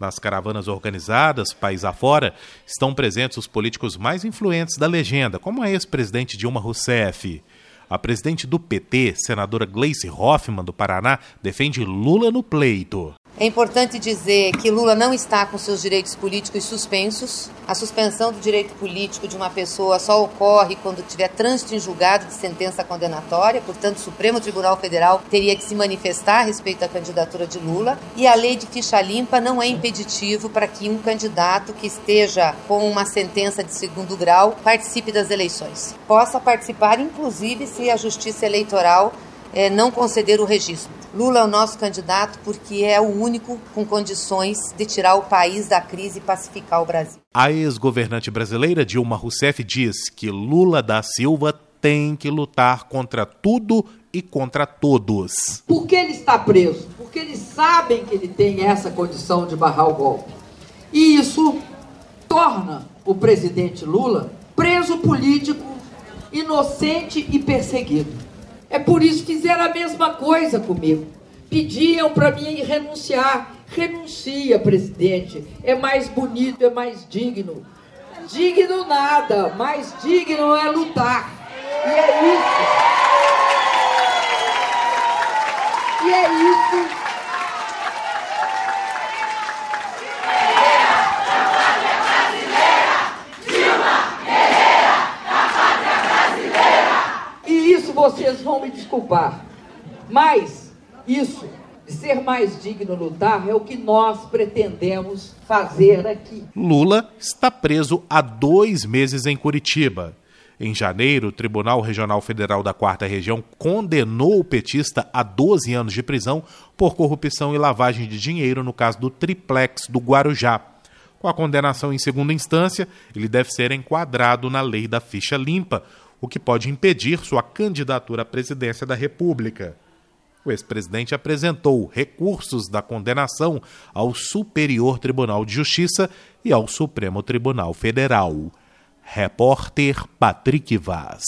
Nas caravanas organizadas, país afora, estão presentes os políticos mais influentes da legenda, como a ex-presidente Dilma Rousseff. A presidente do PT, senadora Gleice Hoffmann, do Paraná, defende Lula no pleito. É importante dizer que Lula não está com seus direitos políticos suspensos. A suspensão do direito político de uma pessoa só ocorre quando tiver trânsito em julgado de sentença condenatória, portanto, o Supremo Tribunal Federal teria que se manifestar a respeito à candidatura de Lula. E a lei de ficha limpa não é impeditivo para que um candidato que esteja com uma sentença de segundo grau participe das eleições. Possa participar, inclusive, se a Justiça Eleitoral é, não conceder o registro. Lula é o nosso candidato porque é o único com condições de tirar o país da crise e pacificar o Brasil. A ex-governante brasileira Dilma Rousseff diz que Lula da Silva tem que lutar contra tudo e contra todos. Por que ele está preso? Porque eles sabem que ele tem essa condição de barrar o golpe. E isso torna o presidente Lula preso político, inocente e perseguido. É por isso que fizeram a mesma coisa comigo. Pediam para mim renunciar. Renuncia, presidente. É mais bonito, é mais digno. Digno nada, mais digno é lutar. E é isso. E é isso vocês vão me desculpar, mas isso de ser mais digno lutar é o que nós pretendemos fazer aqui. Lula está preso há dois meses em Curitiba. Em janeiro, o Tribunal Regional Federal da Quarta Região condenou o petista a 12 anos de prisão por corrupção e lavagem de dinheiro no caso do triplex do Guarujá. Com a condenação em segunda instância, ele deve ser enquadrado na lei da ficha limpa, o que pode impedir sua candidatura à presidência da República. O ex-presidente apresentou recursos da condenação ao Superior Tribunal de Justiça e ao Supremo Tribunal Federal. Repórter Patrick Vaz.